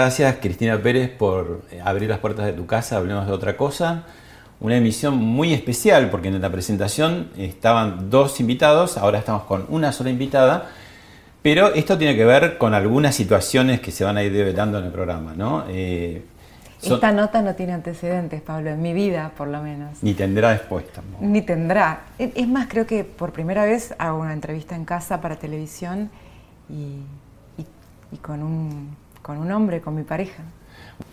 Gracias Cristina Pérez por eh, abrir las puertas de tu casa, hablemos de otra cosa. Una emisión muy especial porque en la presentación estaban dos invitados, ahora estamos con una sola invitada, pero esto tiene que ver con algunas situaciones que se van a ir develando en el programa, ¿no? Eh, Esta nota no tiene antecedentes, Pablo, en mi vida por lo menos. Ni tendrá después tampoco. Ni tendrá. Es más, creo que por primera vez hago una entrevista en casa para televisión y con un con un hombre, con mi pareja.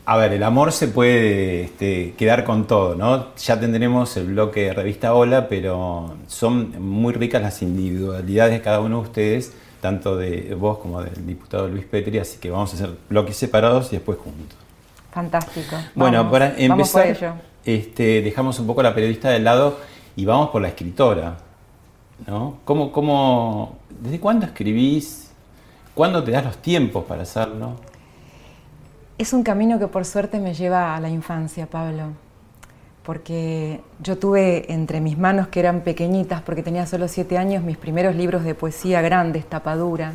A ver, el amor se puede este, quedar con todo, ¿no? Ya tendremos el bloque de revista Hola, pero son muy ricas las individualidades de cada uno de ustedes, tanto de vos como del diputado Luis Petri, así que vamos a hacer bloques separados y después juntos. Fantástico. Bueno, para empezar, este, dejamos un poco a la periodista de lado y vamos por la escritora. ¿no? ¿Cómo, cómo, ¿Desde cuándo escribís? ¿Cuándo te das los tiempos para hacerlo? Es un camino que por suerte me lleva a la infancia, Pablo, porque yo tuve entre mis manos que eran pequeñitas, porque tenía solo siete años, mis primeros libros de poesía grandes, tapadura,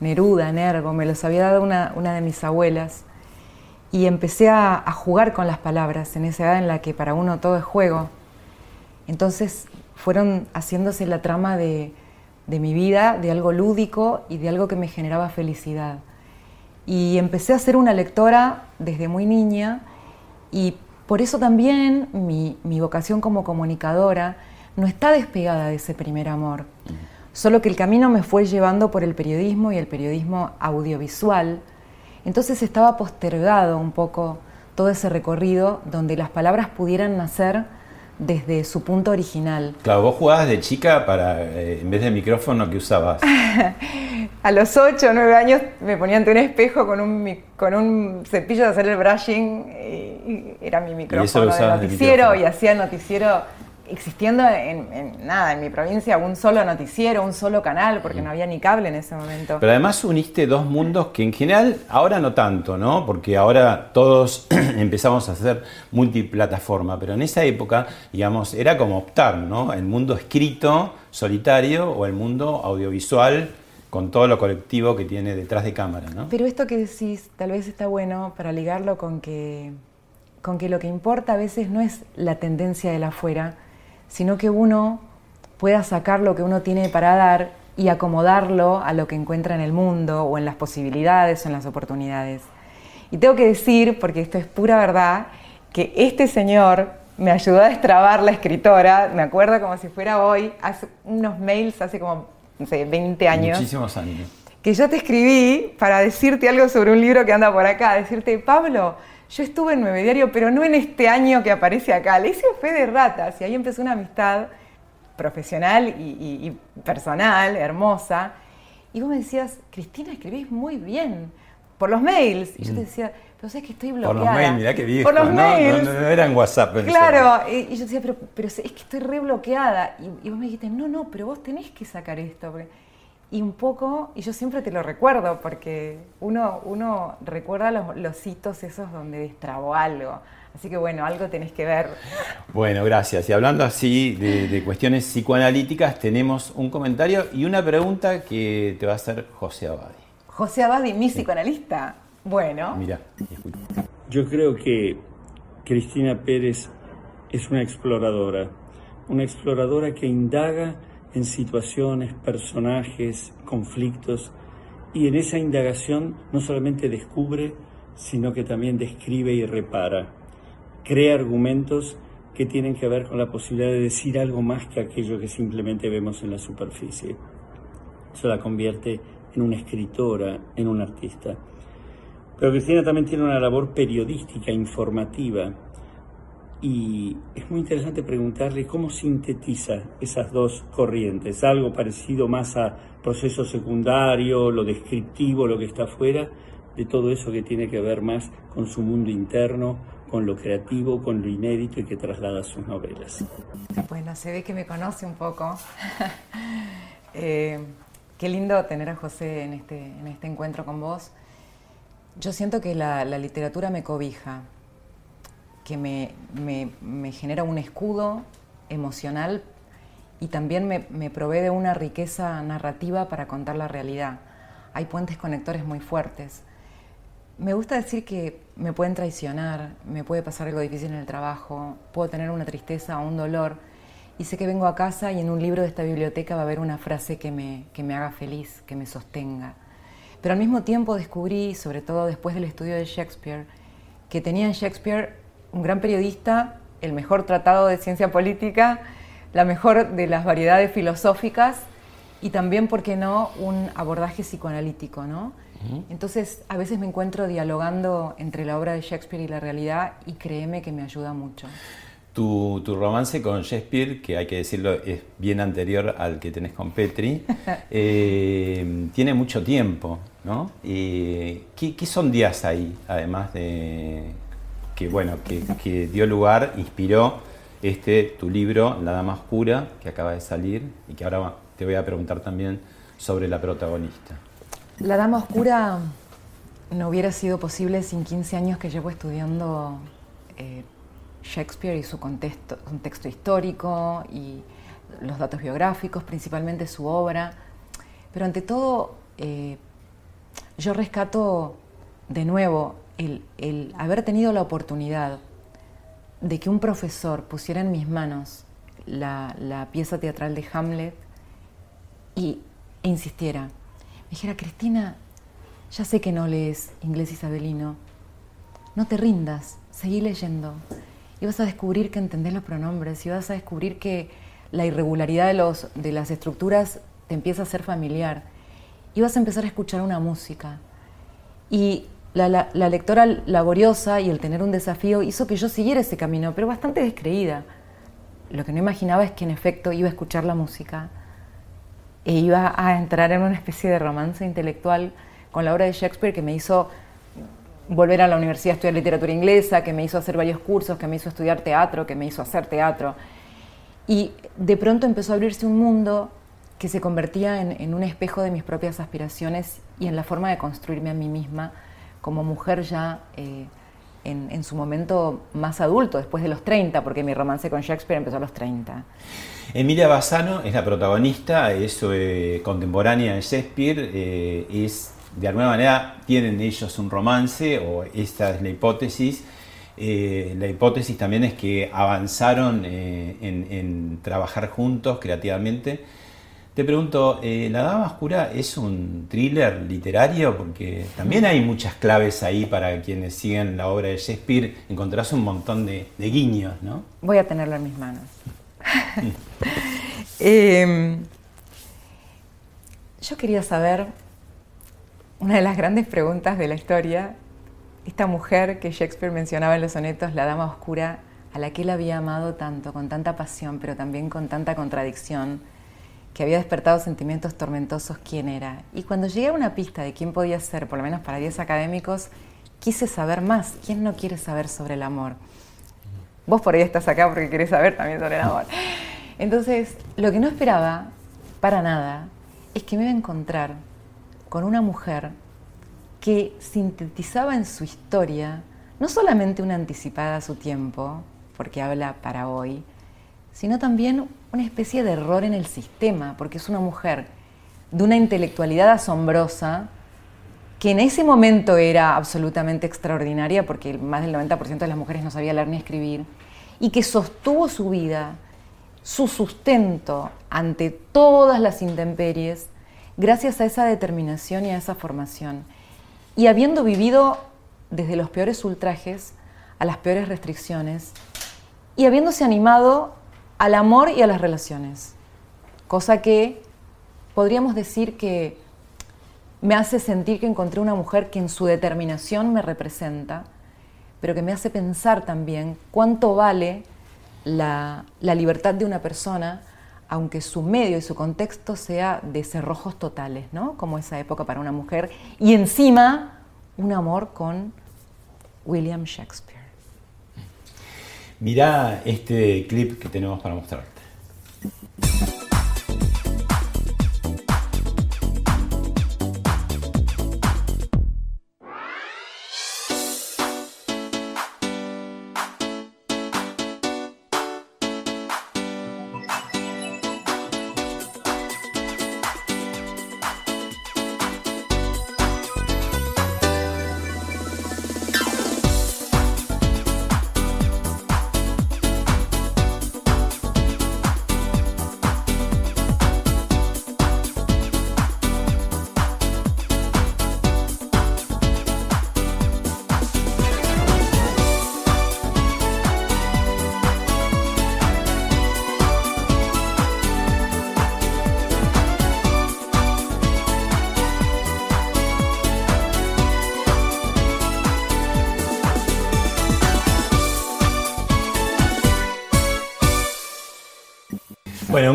Neruda, Nervo, me los había dado una, de mis abuelas, y empecé a, jugar con las palabras en esa edad en la que para uno todo es juego. Entonces fueron haciéndose la trama de mi vida, de algo lúdico y de algo que me generaba felicidad. Y empecé a ser una lectora desde muy niña y por eso también mi, vocación como comunicadora no está despegada de ese primer amor. Solo que el camino me fue llevando por el periodismo y el periodismo audiovisual. Entonces estaba postergado un poco todo ese recorrido donde las palabras pudieran nacer desde su punto original. Claro, vos jugabas de chica para, eh, en vez de micrófono, ¿qué usabas? a los 8 o 9 años me ponía ante un espejo con un, con un cepillo de hacer el brushing y, era mi micrófono de noticiero y hacía noticiero existiendo en, nada, en mi provincia un solo noticiero, un solo canal, porque no había ni cable en ese momento. Pero además uniste dos mundos que en general ahora no tanto, ¿no? Porque ahora todos empezamos a hacer multiplataforma, pero en esa época, digamos, era como optar, ¿no? El mundo escrito, solitario, o el mundo audiovisual, con todo lo colectivo que tiene detrás de cámara, ¿no? Pero esto que decís tal vez está bueno para ligarlo con que, con que lo que importa a veces no es la tendencia de la afuera, sino que uno pueda sacar lo que uno tiene para dar y acomodarlo a lo que encuentra en el mundo o en las posibilidades o en las oportunidades. Y tengo que decir, porque esto es pura verdad, que este señor me ayudó a destrabar la escritora, me acuerdo como si fuera hoy, hace unos mails hace como, no sé, 20 años. Muchísimos años. Que yo te escribí para decirte algo sobre un libro que anda por acá, decirte, Pablo, yo estuve en Nueve Diario, pero no en este año que aparece acá. Le hice fe de ratas y ahí empezó una amistad profesional y, personal, hermosa. Y vos me decías, Cristina, escribís muy bien por los mails. Y yo te mm. decía, pero sabes que estoy bloqueada. Por los mails, mirá qué viejo, por los ¿no? Mails. No, no, eran WhatsApp. Claro, y, yo decía, pero, pero es que estoy re bloqueada. Y, y, vos me dijiste, no, no, pero vos tenés que sacar esto. Y un poco, y yo siempre te lo recuerdo, porque uno, uno recuerda los, los hitos esos donde destrabó algo. Así que bueno, algo tenés que ver. Bueno, gracias. Y hablando así de, cuestiones psicoanalíticas, tenemos un comentario y una pregunta que te va a hacer José Abadi. José Abadi, mi psicoanalista. Bueno. Mira, Yo creo que Cristina Pérez es una exploradora, una exploradora que indaga en situaciones, personajes, conflictos, y en esa indagación no solamente descubre, sino que también describe y repara. Crea argumentos que tienen que ver con la posibilidad de decir algo más que aquello que simplemente vemos en la superficie. Eso la convierte en una escritora, en un artista. Pero Cristina también tiene una labor periodística, informativa, y es muy interesante preguntarle cómo sintetiza esas dos corrientes, algo parecido más a proceso secundario, lo descriptivo, lo que está afuera, de todo eso que tiene que ver más con su mundo interno, con lo creativo, con lo inédito y que traslada sus novelas. Bueno, se ve que me conoce un poco. Eh, qué lindo tener a José en este, en este encuentro con vos. Yo siento que la literatura me cobija, que me, me, genera un escudo emocional y también me, me, provee de una riqueza narrativa para contar la realidad. Hay puentes conectores muy fuertes. Me gusta decir que me pueden traicionar, me puede pasar algo difícil en el trabajo, puedo tener una tristeza o un dolor y sé que vengo a casa y en un libro de esta biblioteca va a haber una frase que me, que me haga feliz, que me sostenga. Pero al mismo tiempo descubrí, sobre todo después del estudio de Shakespeare, que tenía en Shakespeare un gran periodista, el mejor tratado de ciencia política, la mejor de las variedades filosóficas y también, ¿por qué no?, un abordaje psicoanalítico, ¿no? Entonces, a veces me encuentro dialogando entre la obra de Shakespeare y la realidad y créeme que me ayuda mucho. Tu, romance con Shakespeare, que hay que decirlo, es bien anterior al que tenés con Petri, eh, tiene mucho tiempo, ¿no? ¿qué, ¿Qué son días ahí, además de que, bueno, que, dio lugar, inspiró este, tu libro, La Dama Oscura, que acaba de salir y que ahora te voy a preguntar también sobre la protagonista. La Dama Oscura no hubiera sido posible sin 15 años que llevo estudiando eh, Shakespeare y su contexto, contexto histórico y los datos biográficos, principalmente su obra. Pero ante todo, eh, yo rescato de nuevo el, haber tenido la oportunidad de que un profesor pusiera en mis manos la, pieza teatral de Hamlet y, e insistiera, me dijera, Cristina, ya sé que no lees inglés isabelino, no te rindas, seguí leyendo. Y vas a descubrir que entendés los pronombres, y vas a descubrir que la irregularidad de, los, de las estructuras te empieza a ser familiar. Y vas a empezar a escuchar una música. Y la, lectora laboriosa y el tener un desafío hizo que yo siguiera ese camino, pero bastante descreída. Lo que no imaginaba es que en efecto iba a escuchar la música e iba a entrar en una especie de romance intelectual con la obra de Shakespeare que me hizo volver a la universidad a estudiar literatura inglesa, que me hizo hacer varios cursos, que me hizo estudiar teatro, que me hizo hacer teatro. Y de pronto empezó a abrirse un mundo que se convertía en, en un espejo de mis propias aspiraciones y en la forma de construirme a mí misma como mujer ya eh, en, su momento más adulto, después de los 30, porque mi romance con Shakespeare empezó a los 30. Emilia Bassano es la protagonista, es eh, contemporánea de Shakespeare, eh, es de alguna manera tienen ellos un romance, o esta es la hipótesis. la hipótesis también es que avanzaron en, trabajar juntos creativamente te pregunto, eh, ¿La Dama Oscura es un thriller literario? Porque también hay muchas claves ahí para quienes siguen la obra de Shakespeare. Encontrás un montón de, guiños, ¿no? Voy a tenerlo en mis manos. Em, yo quería saber, una de las grandes preguntas de la historia, esta mujer que Shakespeare mencionaba en los sonetos, la Dama Oscura, a la que él había amado tanto, con tanta pasión, pero también con tanta contradicción que había despertado sentimientos tormentosos quién era. Y cuando llegué a una pista de quién podía ser, por lo menos para 10 académicos, quise saber más. ¿Quién no quiere saber sobre el amor? Vos por ahí estás acá porque querés saber también sobre el amor. Entonces, lo que no esperaba, para nada, es que me iba a encontrar con una mujer que sintetizaba en su historia no solamente una anticipada a su tiempo, porque habla para hoy, sino también una especie de error en el sistema, porque es una mujer de una intelectualidad asombrosa, que en ese momento era absolutamente extraordinaria, porque más del 90% de las mujeres no sabía leer ni escribir, y que sostuvo su vida, su sustento ante todas las intemperies, gracias a esa determinación y a esa formación. Y habiendo vivido desde los peores ultrajes a las peores restricciones, y habiéndose animado al amor y a las relaciones, cosa que podríamos decir que me hace sentir que encontré una mujer que en su determinación me representa, pero que me hace pensar también cuánto vale la, libertad de una persona, aunque su medio y su contexto sea de cerrojos totales, ¿no? Como esa época para una mujer. Y encima, un amor con William Shakespeare. Mirá este clip que tenemos para mostrarte.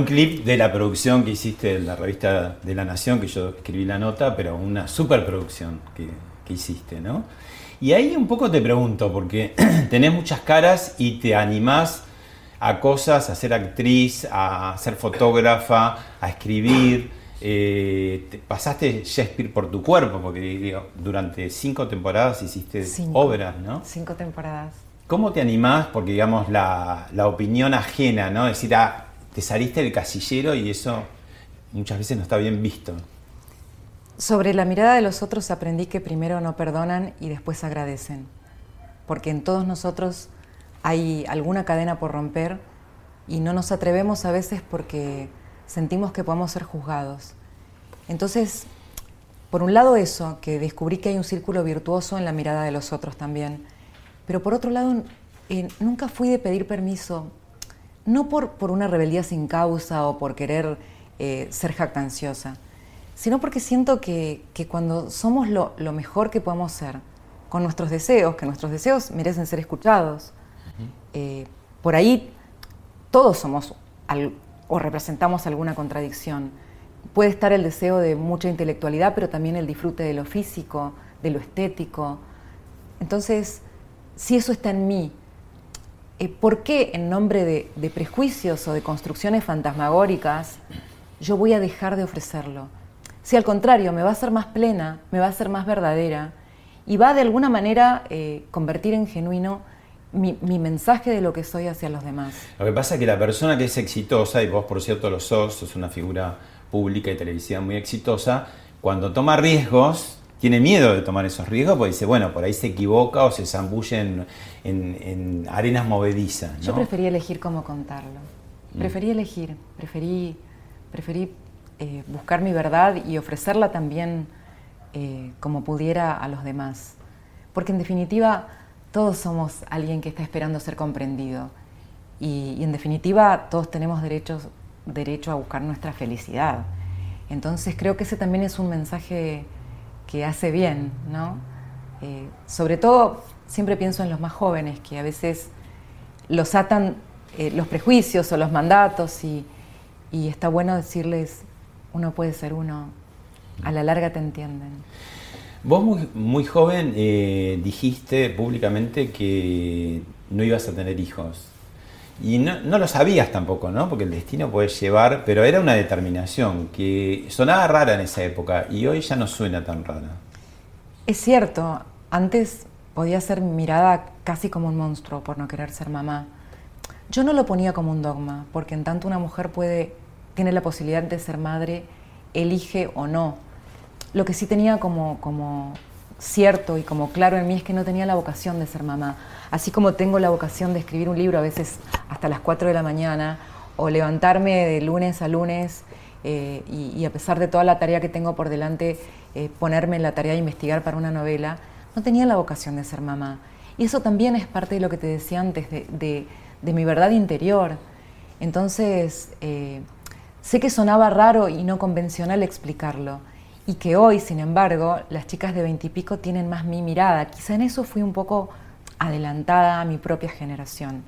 Clip de la producción que hiciste en la revista de La Nación, que yo escribí la nota, pero una superproducción que, que hiciste, ¿no? Y ahí un poco te pregunto, porque tenés muchas caras y te animás a cosas, a ser actriz, a ser fotógrafa, a escribir. Eh, pasaste Shakespeare por tu cuerpo, porque durante cinco temporadas hiciste obras, ¿no? Cinco temporadas. ¿Cómo te animás? Porque digamos la, la opinión ajena, ¿no? Decir, ah, te saliste del casillero y eso muchas veces no está bien visto. Sobre la mirada de los otros aprendí que primero no perdonan y después agradecen, porque en todos nosotros hay alguna cadena por romper y no nos atrevemos a veces porque sentimos que podemos ser juzgados. Entonces, por un lado eso, que descubrí que hay un círculo virtuoso en la mirada de los otros también, pero por otro lado, eh, nunca fui de pedir permiso no por, por una rebeldía sin causa o por querer eh, ser jactanciosa, sino porque siento que, cuando somos lo, mejor que podemos ser, con nuestros deseos, que nuestros deseos merecen ser escuchados, eh, por ahí todos somos o representamos alguna contradicción. Puede estar el deseo de mucha intelectualidad, pero también el disfrute de lo físico, de lo estético. Entonces, si eso está en mí, eh, ¿por qué en nombre de, prejuicios o de construcciones fantasmagóricas yo voy a dejar de ofrecerlo? Si al contrario me va a ser más plena, me va a ser más verdadera y va de alguna manera eh, convertir en genuino mi, mensaje de lo que soy hacia los demás. Lo que pasa es que la persona que es exitosa, y vos por cierto lo sos, sos una figura pública y televisiva muy exitosa, cuando toma riesgos, tiene miedo de tomar esos riesgos porque dice, bueno, por ahí se equivoca o se zambulle en, arenas movedizas. Yo preferí elegir cómo contarlo. Mm. Preferí elegir, preferí, preferí eh, buscar mi verdad y ofrecerla también eh, como pudiera a los demás. Porque en definitiva todos somos alguien que está esperando ser comprendido. Y, en definitiva todos tenemos derecho a buscar nuestra felicidad. Entonces creo que ese también es un mensaje que hace bien, ¿no? Eh, sobre todo, siempre pienso en los más jóvenes, que a veces los atan eh, los prejuicios o los mandatos y, está bueno decirles, uno puede ser uno, a la larga te entienden. Vos muy, muy joven eh, dijiste públicamente que no ibas a tener hijos. Y no, lo sabías tampoco, ¿no? Porque el destino puede llevar, pero era una determinación que sonaba rara en esa época y hoy ya no suena tan rara. Es cierto, antes podía ser mirada casi como un monstruo por no querer ser mamá. Yo no lo ponía como un dogma, porque en tanto una mujer puede, tiene la posibilidad de ser madre, elige o no. Lo que sí tenía como, como cierto y como claro en mí es que no tenía la vocación de ser mamá. Así como tengo la vocación de escribir un libro a veces hasta las 4 de la mañana, o levantarme de lunes a lunes eh, y, a pesar de toda la tarea que tengo por delante, eh, ponerme en la tarea de investigar para una novela, no tenía la vocación de ser mamá. Y eso también es parte de lo que te decía antes, de, mi verdad interior. Entonces, eh, sé que sonaba raro y no convencional explicarlo, y que hoy, sin embargo, las chicas de veintipico tienen más mi mirada. Quizá en eso fui un poco adelantada a mi propia generación.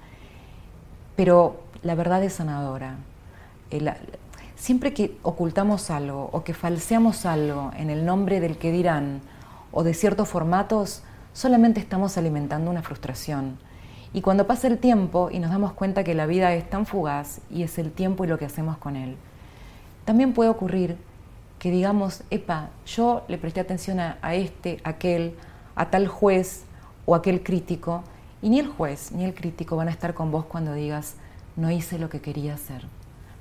Pero la verdad es sanadora. siempre que ocultamos algo o que falseamos algo en el nombre del que dirán o de ciertos formatos, solamente estamos alimentando una frustración. Y cuando pasa el tiempo y nos damos cuenta que la vida es tan fugaz y es el tiempo y lo que hacemos con él, también puede ocurrir que digamos, epa, yo le presté atención a, a este, aquel, a tal juez o aquel crítico, y ni el juez ni el crítico van a estar con vos cuando digas, no hice lo que quería hacer,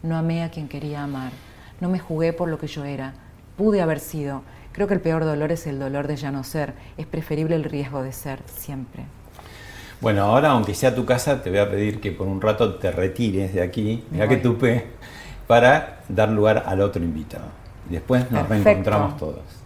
no amé a quien quería amar, no me jugué por lo que yo era, pude haber sido. Creo que el peor dolor es el dolor de ya no ser, es preferible el riesgo de ser siempre. Bueno, ahora aunque sea tu casa, te voy a pedir que por un rato te retires de aquí, mira que tupe, para dar lugar al otro invitado. Después nos reencontramos todos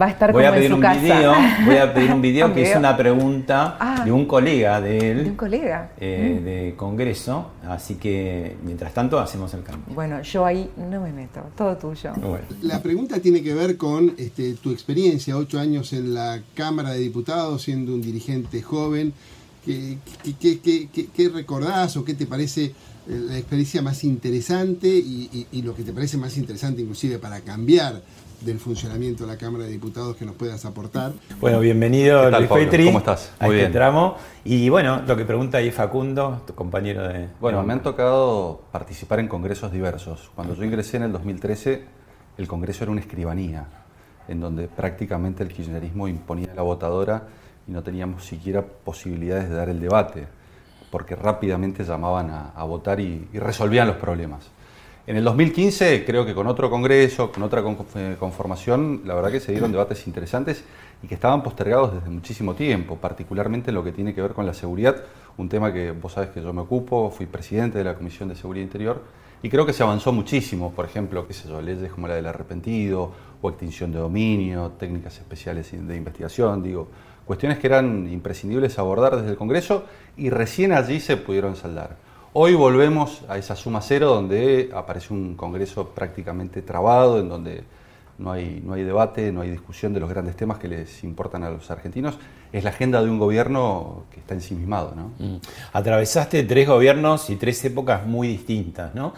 va a estar voy como a pedir en su un casa. Video, voy a pedir un video que es una pregunta Ah. de un colega de él. De un colega. eh, Mm. de Congreso, así que mientras tanto hacemos el cambio. Bueno, yo ahí no me meto, todo tuyo. Bueno. La pregunta tiene que ver con este, tu experiencia, ocho años en la Cámara de Diputados, siendo un dirigente joven. ¿Qué, qué- qué- qué- qué- qué recordás o qué te parece eh, la experiencia más interesante y, y- y lo que te parece más interesante inclusive para cambiar del funcionamiento de la Cámara de Diputados que nos puedas aportar? Bueno, bienvenido ¿Qué tal, Luis Pablo? Petri. ¿Cómo estás? A Muy este bien. tramo. Y bueno, lo que pregunta ahí Facundo, tu compañero de... Bueno, me han tocado participar en congresos diversos. Cuando yo ingresé en el 2013, el congreso era una escribanía, en donde prácticamente el kirchnerismo imponía la votadora y no teníamos siquiera posibilidades de dar el debate, porque rápidamente llamaban a, a votar y, y resolvían los problemas. En el 2015, creo que con otro congreso, con otra eh, conformación, la verdad que se dieron debates interesantes y que estaban postergados desde muchísimo tiempo, particularmente en lo que tiene que ver con la seguridad, un tema que vos sabés que yo me ocupo, fui presidente de la Comisión de Seguridad Interior y creo que se avanzó muchísimo, por ejemplo, qué sé yo, leyes como la del arrepentido o extinción de dominio, técnicas especiales de investigación, digo, cuestiones que eran imprescindibles abordar desde el Congreso y recién allí se pudieron saldar. Hoy volvemos a esa suma cero donde aparece un Congreso prácticamente trabado, en donde no hay, no hay debate, no hay discusión de los grandes temas que les importan a los argentinos. Es la agenda de un gobierno que está ensimismado. ¿no? Mm. Atravesaste tres gobiernos y tres épocas muy distintas, ¿no?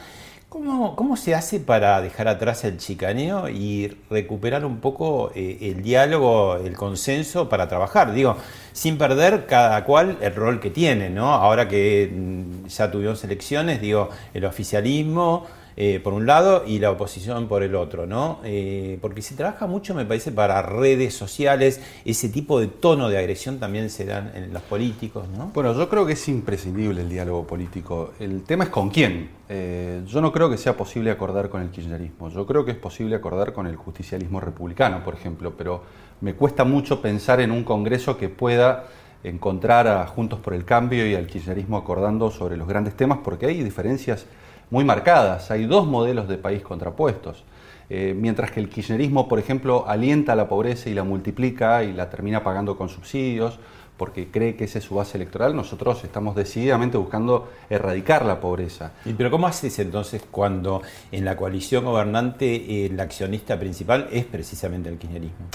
¿Cómo, cómo se hace para dejar atrás el chicaneo y recuperar un poco eh, el diálogo, el consenso para trabajar? Digo, sin perder cada cual el rol que tiene, ¿no? Ahora que mm, ya tuvimos elecciones, digo, el oficialismo eh, por un lado y la oposición por el otro, ¿no? Eh, porque se trabaja mucho, me parece, para redes sociales, ese tipo de tono de agresión también se dan en los políticos, ¿no? Bueno, yo creo que es imprescindible el diálogo político. El tema es con quién. Eh, yo no creo que sea posible acordar con el kirchnerismo. Yo creo que es posible acordar con el justicialismo republicano, por ejemplo, pero me cuesta mucho pensar en un Congreso que pueda encontrar a Juntos por el Cambio y al kirchnerismo acordando sobre los grandes temas, porque hay diferencias muy marcadas. Hay dos modelos de país contrapuestos. Eh, mientras que el kirchnerismo, por ejemplo, alienta la pobreza y la multiplica y la termina pagando con subsidios, porque cree que esa es su base electoral, nosotros estamos decididamente buscando erradicar la pobreza. ¿Y pero cómo haces entonces cuando en la coalición gobernante el accionista principal es precisamente el kirchnerismo?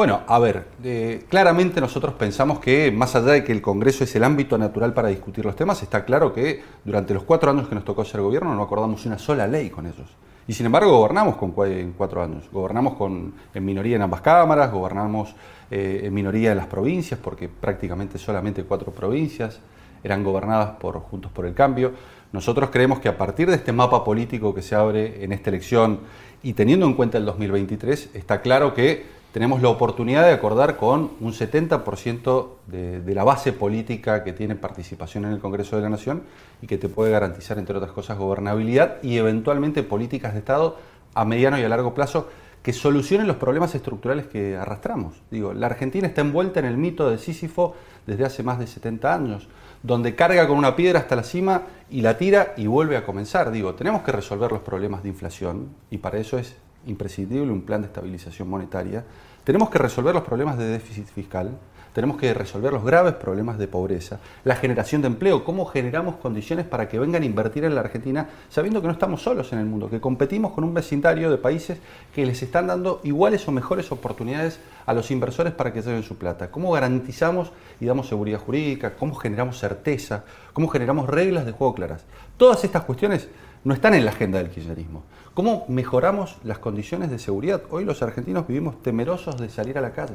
Bueno, a ver, eh, claramente nosotros pensamos que más allá de que el Congreso es el ámbito natural para discutir los temas, está claro que durante los cuatro años que nos tocó ser gobierno no acordamos una sola ley con ellos. Y sin embargo gobernamos con en cuatro años. Gobernamos con, en minoría en ambas cámaras, gobernamos eh, en minoría en las provincias, porque prácticamente solamente cuatro provincias eran gobernadas por Juntos por el Cambio. Nosotros creemos que a partir de este mapa político que se abre en esta elección y teniendo en cuenta el 2023, está claro que tenemos la oportunidad de acordar con un 70% de, la base política que tiene participación en el Congreso de la Nación y que te puede garantizar, entre otras cosas, gobernabilidad y eventualmente políticas de Estado a mediano y a largo plazo que solucionen los problemas estructurales que arrastramos. Digo, la Argentina está envuelta en el mito de Sísifo desde hace más de 70 años, donde carga con una piedra hasta la cima y la tira y vuelve a comenzar. Digo, tenemos que resolver los problemas de inflación y para eso es imprescindible un plan de estabilización monetaria. Tenemos que resolver los problemas de déficit fiscal, tenemos que resolver los graves problemas de pobreza, la generación de empleo, cómo generamos condiciones para que vengan a invertir en la Argentina, sabiendo que no estamos solos en el mundo, que competimos con un vecindario de países que les están dando iguales o mejores oportunidades a los inversores para que lleven su plata. ¿Cómo garantizamos y damos seguridad jurídica? ¿Cómo generamos certeza? ¿Cómo generamos reglas de juego claras? Todas estas cuestiones no están en la agenda del kirchnerismo. ¿Cómo mejoramos las condiciones de seguridad? Hoy los argentinos vivimos temerosos de salir a la calle.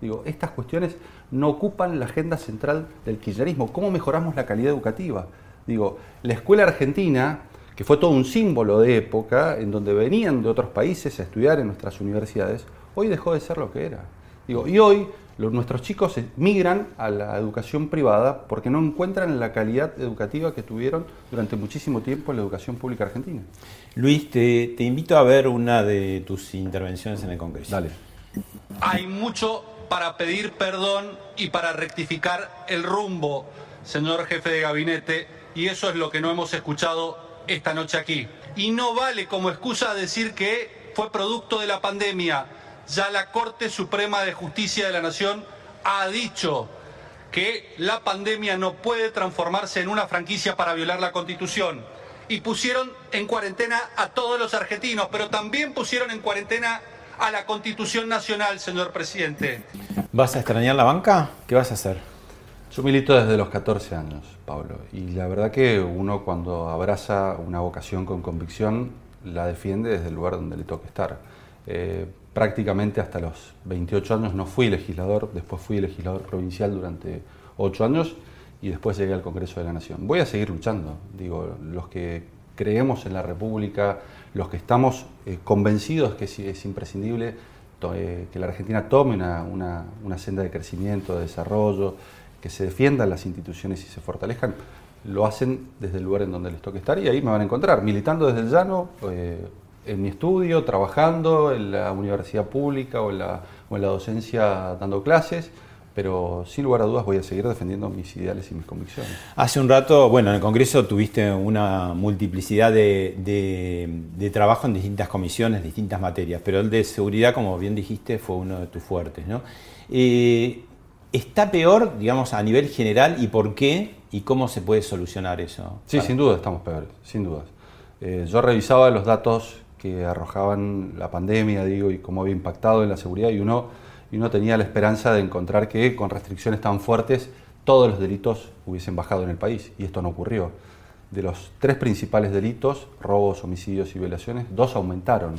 Digo, estas cuestiones no ocupan la agenda central del kirchnerismo. ¿Cómo mejoramos la calidad educativa? Digo, la escuela argentina, que fue todo un símbolo de época, en donde venían de otros países a estudiar en nuestras universidades, hoy dejó de ser lo que era. Digo, y hoy nuestros chicos migran a la educación privada porque no encuentran la calidad educativa que tuvieron durante muchísimo tiempo en la educación pública argentina. Luis, te, te invito a ver una de tus intervenciones en el Congreso. Dale. Hay mucho para pedir perdón y para rectificar el rumbo, señor jefe de gabinete, y eso es lo que no hemos escuchado esta noche aquí. Y no vale como excusa decir que fue producto de la pandemia. Ya la Corte Suprema de Justicia de la Nación ha dicho que la pandemia no puede transformarse en una franquicia para violar la Constitución. Y pusieron en cuarentena a todos los argentinos, pero también pusieron en cuarentena a la Constitución Nacional, señor presidente. ¿Vas a extrañar la banca? ¿Qué vas a hacer? Yo milito desde los 14 años, Pablo, y la verdad que uno cuando abraza una vocación con convicción, la defiende desde el lugar donde le toque estar. Eh, prácticamente hasta los 28 años no fui legislador, después fui legislador provincial durante 8 años y después llegué al Congreso de la Nación. Voy a seguir luchando, digo, los que creemos en la República, los que estamos eh, convencidos que es, imprescindible eh, que la Argentina tome una, senda de crecimiento, de desarrollo, que se defiendan las instituciones y se fortalezcan, lo hacen desde el lugar en donde les toque estar y ahí me van a encontrar, militando desde el llano, eh, en mi estudio, trabajando en la universidad pública o en la, o en la docencia dando clases pero sin lugar a dudas voy a seguir defendiendo mis ideales y mis convicciones. Hace un rato, bueno, en el Congreso tuviste una multiplicidad de, de, trabajo en distintas comisiones, distintas materias, pero el de seguridad, como bien dijiste, fue uno de tus fuertes, ¿no? Eh, ¿Está peor, digamos, a nivel general y por qué? ¿Y cómo se puede solucionar eso? Sí, sin duda estamos peores, sin dudas. Eh, yo revisaba los datos que arrojaban la pandemia, digo, y cómo había impactado en la seguridad y uno y uno tenía la esperanza de encontrar que con restricciones tan fuertes todos los delitos hubiesen bajado en el país y esto no ocurrió. De los tres principales delitos, robos, homicidios y violaciones, dos aumentaron.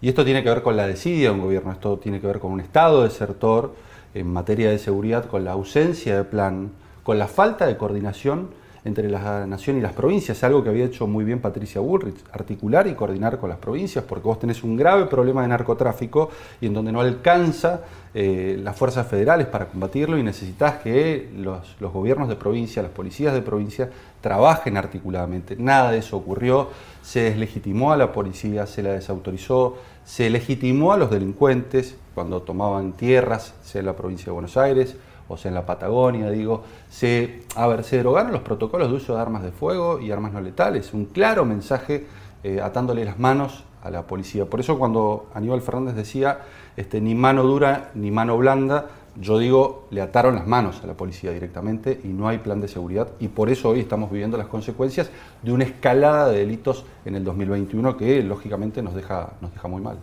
Y esto tiene que ver con la desidia de un gobierno, esto tiene que ver con un estado desertor en materia de seguridad, con la ausencia de plan, con la falta de coordinación entre la nación y las provincias, algo que había hecho muy bien Patricia Bullrich, articular y coordinar con las provincias, porque vos tenés un grave problema de narcotráfico y en donde no alcanza eh, las fuerzas federales para combatirlo y necesitas que los, los gobiernos de provincia, las policías de provincia, trabajen articuladamente. Nada de eso ocurrió, se deslegitimó a la policía, se la desautorizó, se legitimó a los delincuentes cuando tomaban tierras, sea en la provincia de Buenos Aires, o sea en la Patagonia, digo, se, a derogaron los protocolos de uso de armas de fuego y armas no letales, un claro mensaje eh, atándole las manos a la policía. Por eso cuando Aníbal Fernández decía este, ni mano dura ni mano blanda, yo digo, le ataron las manos a la policía directamente y no hay plan de seguridad y por eso hoy estamos viviendo las consecuencias de una escalada de delitos en el 2021 que lógicamente nos deja, nos deja muy mal.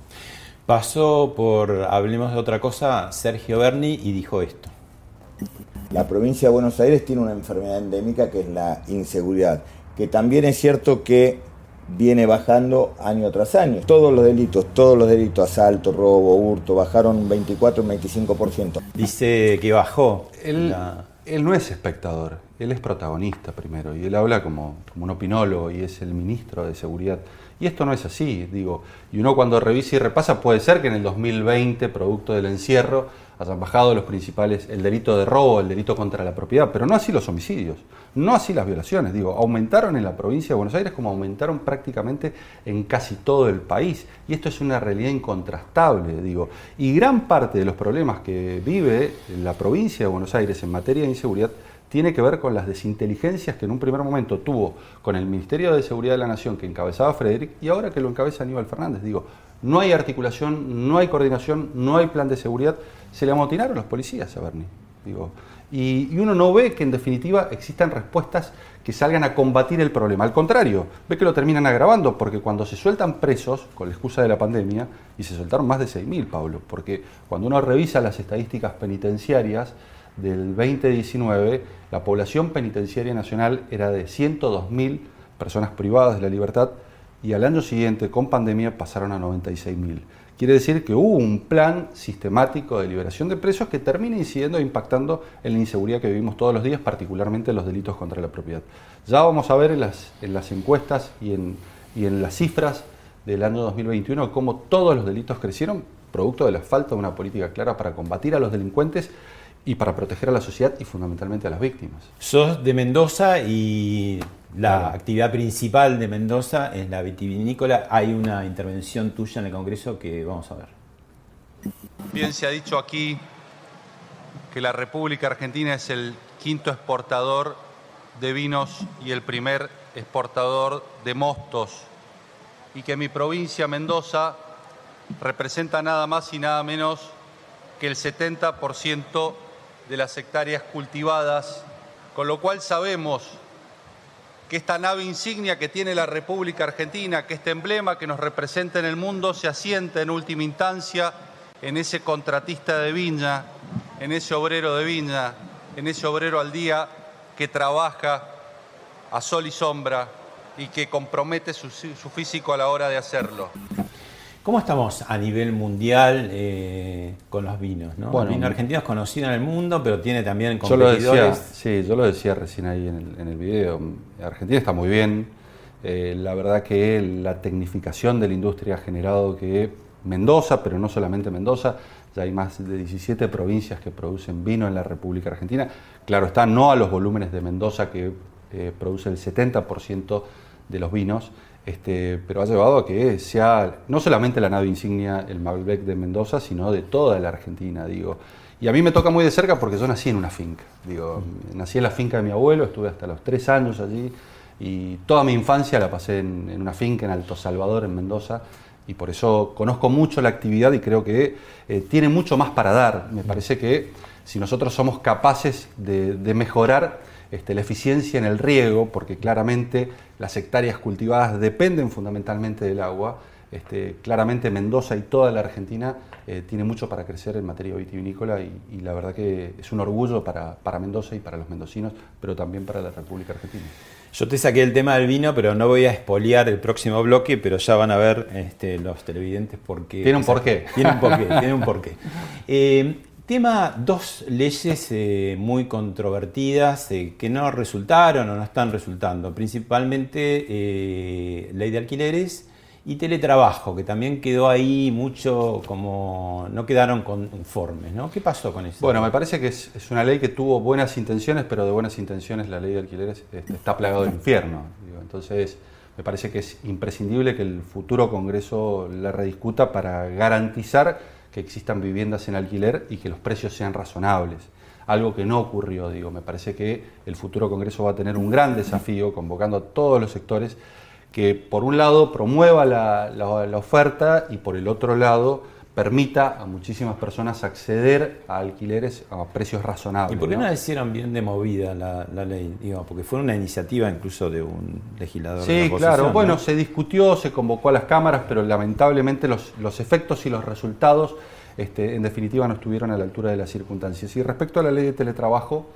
Pasó por, hablemos de otra cosa, Sergio Berni y dijo esto. La provincia de Buenos Aires tiene una enfermedad endémica que es la inseguridad, que también es cierto que viene bajando año tras año. Todos los delitos, todos los delitos, asalto, robo, hurto, bajaron un 24, un 25%. Dice que bajó. Él, él no es espectador, él es protagonista primero, y él habla como, como un opinólogo y es el ministro de Seguridad. Y esto no es así, digo. Y uno cuando revisa y repasa, puede ser que en el 2020, producto del encierro, hayan bajado los principales, el delito de robo, el delito contra la propiedad, pero no así los homicidios, no así las violaciones, digo, aumentaron en la provincia de Buenos Aires como aumentaron prácticamente en casi todo el país, y esto es una realidad incontrastable, digo, y gran parte de los problemas que vive la provincia de Buenos Aires en materia de inseguridad tiene que ver con las desinteligencias que en un primer momento tuvo con el Ministerio de Seguridad de la Nación que encabezaba Frederick y ahora que lo encabeza Aníbal Fernández. Digo, no hay articulación, no hay coordinación, no hay plan de seguridad. Se le amotinaron los policías a Bernie. Digo, y, uno no ve que en definitiva existan respuestas que salgan a combatir el problema. Al contrario, ve que lo terminan agravando, porque cuando se sueltan presos, con la excusa de la pandemia, y se soltaron más de 6.000, Pablo, porque cuando uno revisa las estadísticas penitenciarias, del 2019, la población penitenciaria nacional era de 102.000 personas privadas de la libertad y al año siguiente, con pandemia, pasaron a 96.000. Quiere decir que hubo un plan sistemático de liberación de presos que termina incidiendo e impactando en la inseguridad que vivimos todos los días, particularmente en los delitos contra la propiedad. Ya vamos a ver en las, en las encuestas y en, y en las cifras del año 2021 cómo todos los delitos crecieron, producto de la falta de una política clara para combatir a los delincuentes y para proteger a la sociedad y fundamentalmente a las víctimas. Sos de Mendoza y la actividad principal de Mendoza es la vitivinícola. Hay una intervención tuya en el Congreso que vamos a ver. Bien, se ha dicho aquí que la República Argentina es el quinto exportador de vinos y el primer exportador de mostos y que mi provincia, Mendoza, representa nada más y nada menos que el 70% de las hectáreas cultivadas, con lo cual sabemos que esta nave insignia que tiene la República Argentina, que este emblema que nos representa en el mundo, se asienta en última instancia en ese contratista de viña, en ese obrero de viña, en ese obrero al día que trabaja a sol y sombra y que compromete su, su físico a la hora de hacerlo. ¿Cómo estamos a nivel mundial eh, con los vinos? ¿no? Bueno, el vino argentino es conocido en el mundo, pero tiene también competidores. Yo lo decía, sí, yo lo decía recién ahí en el, video. Argentina está muy bien. Eh, la verdad que la tecnificación de la industria ha generado que Mendoza, pero no solamente Mendoza, ya hay más de 17 provincias que producen vino en la República Argentina. Claro está, no a los volúmenes de Mendoza que eh, produce el 70% de los vinos. Este, pero ha llevado a que sea no solamente la nave insignia, el Malbec de Mendoza, sino de toda la Argentina, digo. Y a mí me toca muy de cerca porque yo nací en una finca. Digo, nací en la finca de mi abuelo, estuve hasta los tres años allí y toda mi infancia la pasé en, una finca en Alto Salvador, en Mendoza, y por eso conozco mucho la actividad y creo que eh, tiene mucho más para dar. Me parece que si nosotros somos capaces de, de mejorar este, la eficiencia en el riego, porque claramente las hectáreas cultivadas dependen fundamentalmente del agua. Este, claramente Mendoza y toda la Argentina eh, tiene mucho para crecer en materia vitivinícola y, la verdad que es un orgullo para, Mendoza y para los mendocinos, pero también para la República Argentina. Yo te saqué el tema del vino, pero no voy a expoliar el próximo bloque, pero ya van a ver este, los televidentes porque... Tiene un porqué. Tiene un porqué, tiene un porqué. Eh, Tema, dos leyes eh, muy controvertidas eh, que no resultaron o no están resultando, principalmente eh, ley de alquileres y teletrabajo, que también quedó ahí mucho como no quedaron conformes, ¿no? ¿Qué pasó con eso? Bueno, me parece que es, una ley que tuvo buenas intenciones, pero de buenas intenciones la ley de alquileres este, está plagado del infierno. Entonces, me parece que es imprescindible que el futuro Congreso la rediscuta para garantizar que existan viviendas en alquiler y que los precios sean razonables. Algo que no ocurrió, digo, me parece que el futuro Congreso va a tener un gran desafío convocando a todos los sectores que por un lado promueva la, oferta y por el otro lado permita a muchísimas personas acceder a alquileres a precios razonables. ¿Y por qué no, hicieron bien de movida la, ley? Digo, porque fue una iniciativa incluso de un legislador. Sí, claro. Bueno, se discutió, se convocó a las cámaras, pero lamentablemente los, los efectos y los resultados este, en definitiva no estuvieron a la altura de las circunstancias. Y respecto a la ley de teletrabajo,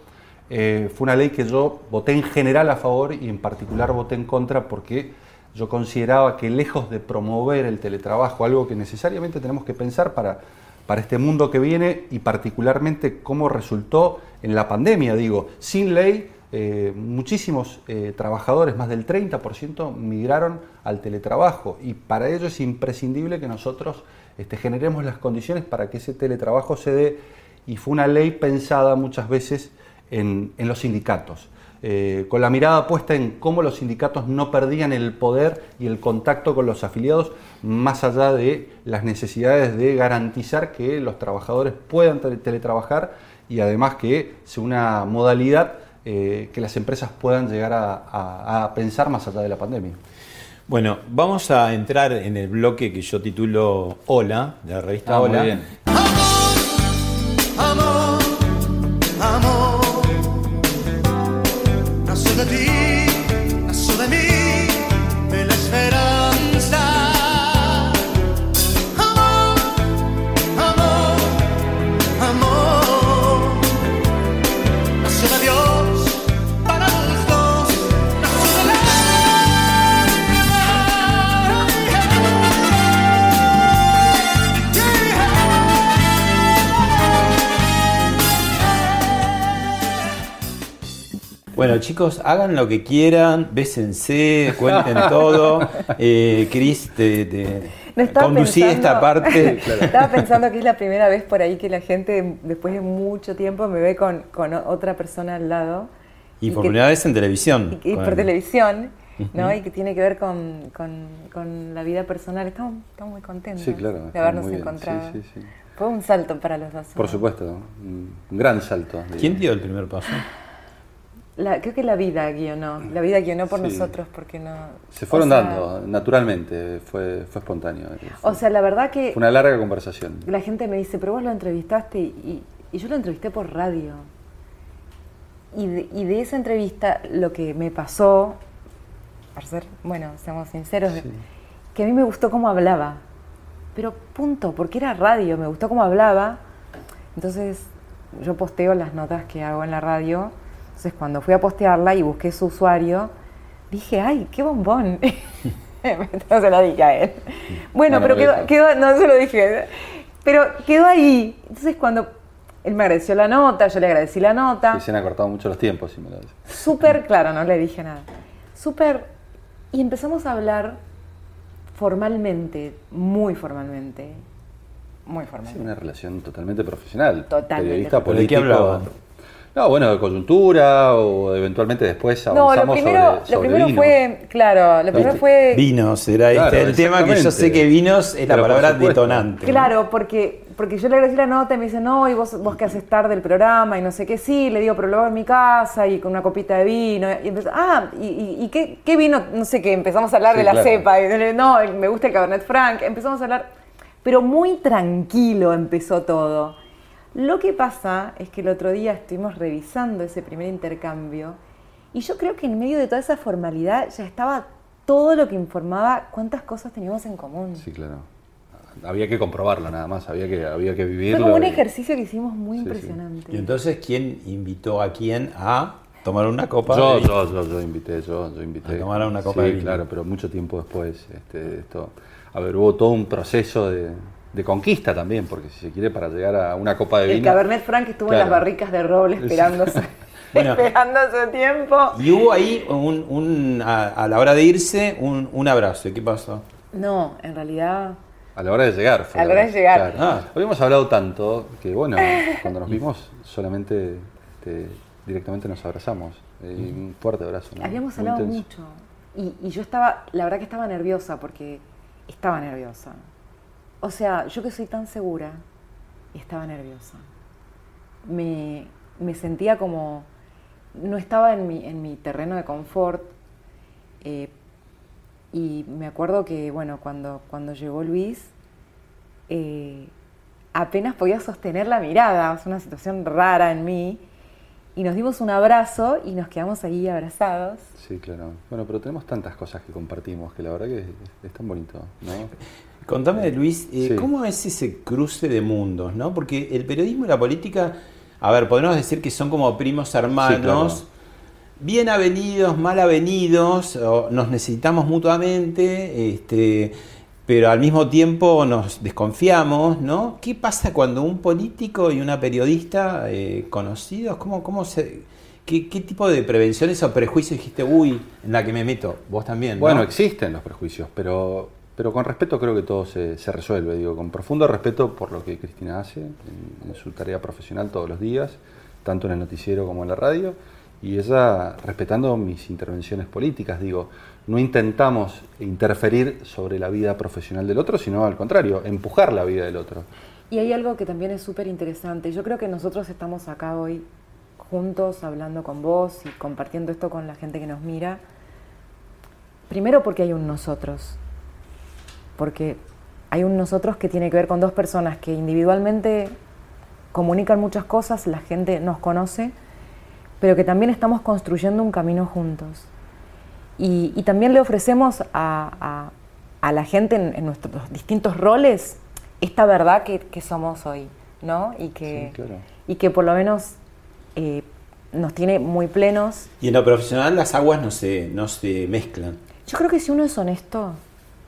eh, fue una ley que yo voté en general a favor y en particular voté en contra porque yo consideraba que lejos de promover el teletrabajo, algo que necesariamente tenemos que pensar para, para este mundo que viene y particularmente cómo resultó en la pandemia, digo, sin ley eh, muchísimos eh, trabajadores, más del 30%, migraron al teletrabajo. Y para ello es imprescindible que nosotros este, generemos las condiciones para que ese teletrabajo se dé. Y fue una ley pensada muchas veces en, los sindicatos. Eh, con la mirada puesta en cómo los sindicatos no perdían el poder y el contacto con los afiliados, más allá de las necesidades de garantizar que los trabajadores puedan teletrabajar y además que sea una modalidad eh, que las empresas puedan llegar a, pensar más allá de la pandemia. Bueno, vamos a entrar en el bloque que yo titulo Hola, de la revista ah, Hola. Muy bien. Amor, amor, amor, Bueno, chicos, hagan lo que quieran, bésense, cuenten todo. Eh, Cris, te, conducí esta parte. Estaba pensando que es la primera vez por ahí que la gente, después de mucho tiempo, me ve con, otra persona al lado. Y, por primera vez en televisión. Y, por televisión, ¿no? Y que tiene que ver con, la vida personal. Estamos, muy contentos de habernos encontrado. Fue un salto para los dos. Por supuesto, un gran salto. ¿Quién dio el primer paso? Creo que la vida guionó, la vida guionó por nosotros porque no... Se fueron dando naturalmente, fue, fue espontáneo. o sea, la verdad que... Fue una larga conversación. La gente me dice, pero vos lo entrevistaste y, yo lo entrevisté por radio. Y de, esa entrevista lo que me pasó, para ser, bueno, seamos sinceros, que a mí me gustó cómo hablaba. Pero punto, porque era radio, me gustó cómo hablaba. Entonces yo posteo las notas que hago en la radio entonces cuando fui a postearla y busqué su usuario, dije, ay, qué bombón. no se lo dije a él. Bueno, pero quedó, no se lo dije, pero quedó ahí. Entonces cuando él me agradeció la nota, yo le agradecí la nota. Sí, se han acortado mucho los tiempos, si me lo Súper, claro, no le dije nada. Súper, y empezamos a hablar formalmente, muy formalmente. Muy formalmente. Sí, una relación totalmente profesional. Totalmente. Periodista político. ¿De qué hablaba? No, bueno, de coyuntura o eventualmente después avanzamos no, lo primero, lo primero fue, claro, lo primero fue... Vinos, era este, el tema que yo sé que vinos es la palabra detonante. Claro, porque, porque yo le agradecí la nota y me dice, no, y vos, vos qué haces tarde el programa y no sé qué, sí, le digo, pero lo hago en mi casa y con una copita de vino. Y empezó, ah, ¿y, y, qué, qué, vino? No sé qué, empezamos a hablar de la cepa. Y, no, me gusta el Cabernet Franc. Empezamos a hablar, pero muy tranquilo empezó todo. Lo que pasa es que el otro día estuvimos revisando ese primer intercambio y yo creo que en medio de toda esa formalidad ya estaba todo lo que informaba cuántas cosas teníamos en común. Sí, claro. Había que comprobarlo nada más, había que, había que vivirlo. Fue como un ejercicio que hicimos muy impresionante. Y entonces, ¿quién invitó a quién a tomar una copa? Yo, yo, yo, yo invité, yo, yo invité. A tomar una copa de vino. claro, pero mucho tiempo después. Este, esto, a ver, hubo todo un proceso de, de conquista también, porque si se quiere para llegar a una copa de vino. El Cabernet Franc estuvo en las barricas de roble esperándose. esperando su tiempo. Y hubo ahí, un, a, la hora de irse, un, abrazo. ¿Qué pasó? No, en realidad... A la hora de llegar. a la hora de llegar. Ah, habíamos hablado tanto que, bueno, cuando nos vimos solamente este, directamente nos abrazamos. un fuerte abrazo. Habíamos hablado mucho. Y, y yo estaba, la verdad que estaba nerviosa porque estaba nerviosa. O sea, yo que soy tan segura, estaba nerviosa. Me, sentía como, no estaba en mi, en mi terreno de confort. Eh, y me acuerdo que, bueno, cuando, cuando llegó Luis, eh, apenas podía sostener la mirada, es una situación rara en mí. Y nos dimos un abrazo y nos quedamos ahí abrazados. Sí, claro. Bueno, pero tenemos tantas cosas que compartimos que la verdad que es, tan bonito, ¿no? Contame, Luis, eh, ¿cómo es ese cruce de mundos? ¿no? Porque el periodismo y la política, a ver, podemos decir que son como primos hermanos, bien avenidos, mal avenidos, nos necesitamos mutuamente, este, pero al mismo tiempo nos desconfiamos, ¿no? ¿Qué pasa cuando un político y una periodista eh, conocidos, cómo, cómo se ¿Qué, tipo de prevenciones o prejuicios dijiste, uy, en la que me meto? Vos también. Bueno, existen los prejuicios, pero, pero con respeto creo que todo se, resuelve. Digo, con profundo respeto por lo que Cristina hace en, su tarea profesional todos los días, tanto en el noticiero como en la radio, y ella respetando mis intervenciones políticas. Digo, no intentamos interferir sobre la vida profesional del otro, sino al contrario, empujar la vida del otro. Y hay algo que también es súper interesante. Yo creo que nosotros estamos acá hoy juntos hablando con vos y compartiendo esto con la gente que nos mira. Primero porque hay un nosotros. Porque hay un nosotros que tiene que ver con dos personas que individualmente comunican muchas cosas, la gente nos conoce, pero que también estamos construyendo un camino juntos. Y, también le ofrecemos a, la gente en, nuestros distintos roles esta verdad que, somos hoy, ¿no? Y que, y que por lo menos eh, nos tiene muy plenos. Y en lo profesional las aguas no se, no se mezclan. Yo creo que si uno es honesto,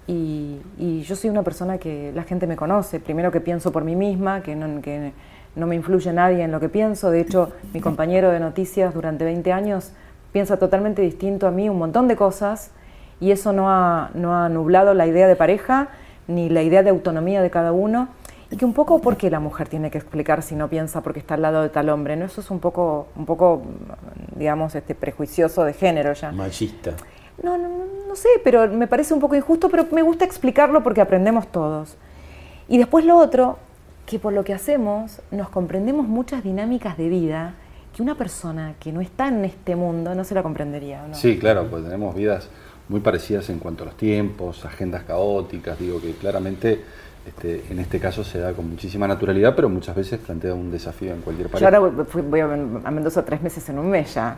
y, yo soy una persona que la gente me conoce, primero que pienso por mí misma, que no, que no me influye nadie en lo que pienso, de hecho mi compañero de noticias durante 20 años piensa totalmente distinto a mí un montón de cosas, y eso no ha, no ha nublado la idea de pareja, ni la idea de autonomía de cada uno, y que un poco porque la mujer tiene que explicar si no piensa porque está al lado de tal hombre, ¿no? Eso es un poco, un poco digamos, este prejuicioso de género ya. Machista. No, no, no sé, pero me parece un poco injusto, pero me gusta explicarlo porque aprendemos todos. Y después lo otro, que por lo que hacemos nos comprendemos muchas dinámicas de vida que una persona que no está en este mundo no se la comprendería. ¿no? Sí, claro, pues tenemos vidas muy parecidas en cuanto a los tiempos, agendas caóticas, digo que claramente este, en este caso se da con muchísima naturalidad, pero muchas veces plantea un desafío en cualquier país. Yo ahora voy, a Mendoza tres meses en un mes ya.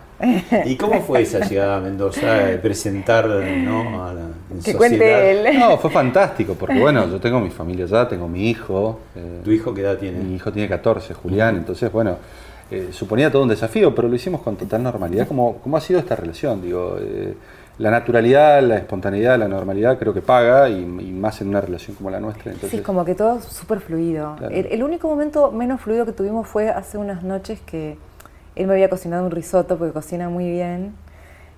¿Y cómo fue esa llegada a Mendoza, de presentar ¿no? a la Que cuente él. No, fue fantástico, porque bueno, yo tengo mi familia allá, tengo mi hijo. Eh, ¿Tu hijo qué edad tiene? Mi hijo tiene 14, Julián, entonces bueno, eh, suponía todo un desafío, pero lo hicimos con total normalidad. ¿Cómo, cómo ha sido esta relación? Digo, eh, la naturalidad, la espontaneidad, la normalidad creo que paga y, más en una relación como la nuestra. Entonces... Sí, como que todo súper fluido. El, único momento menos fluido que tuvimos fue hace unas noches que él me había cocinado un risotto porque cocina muy bien.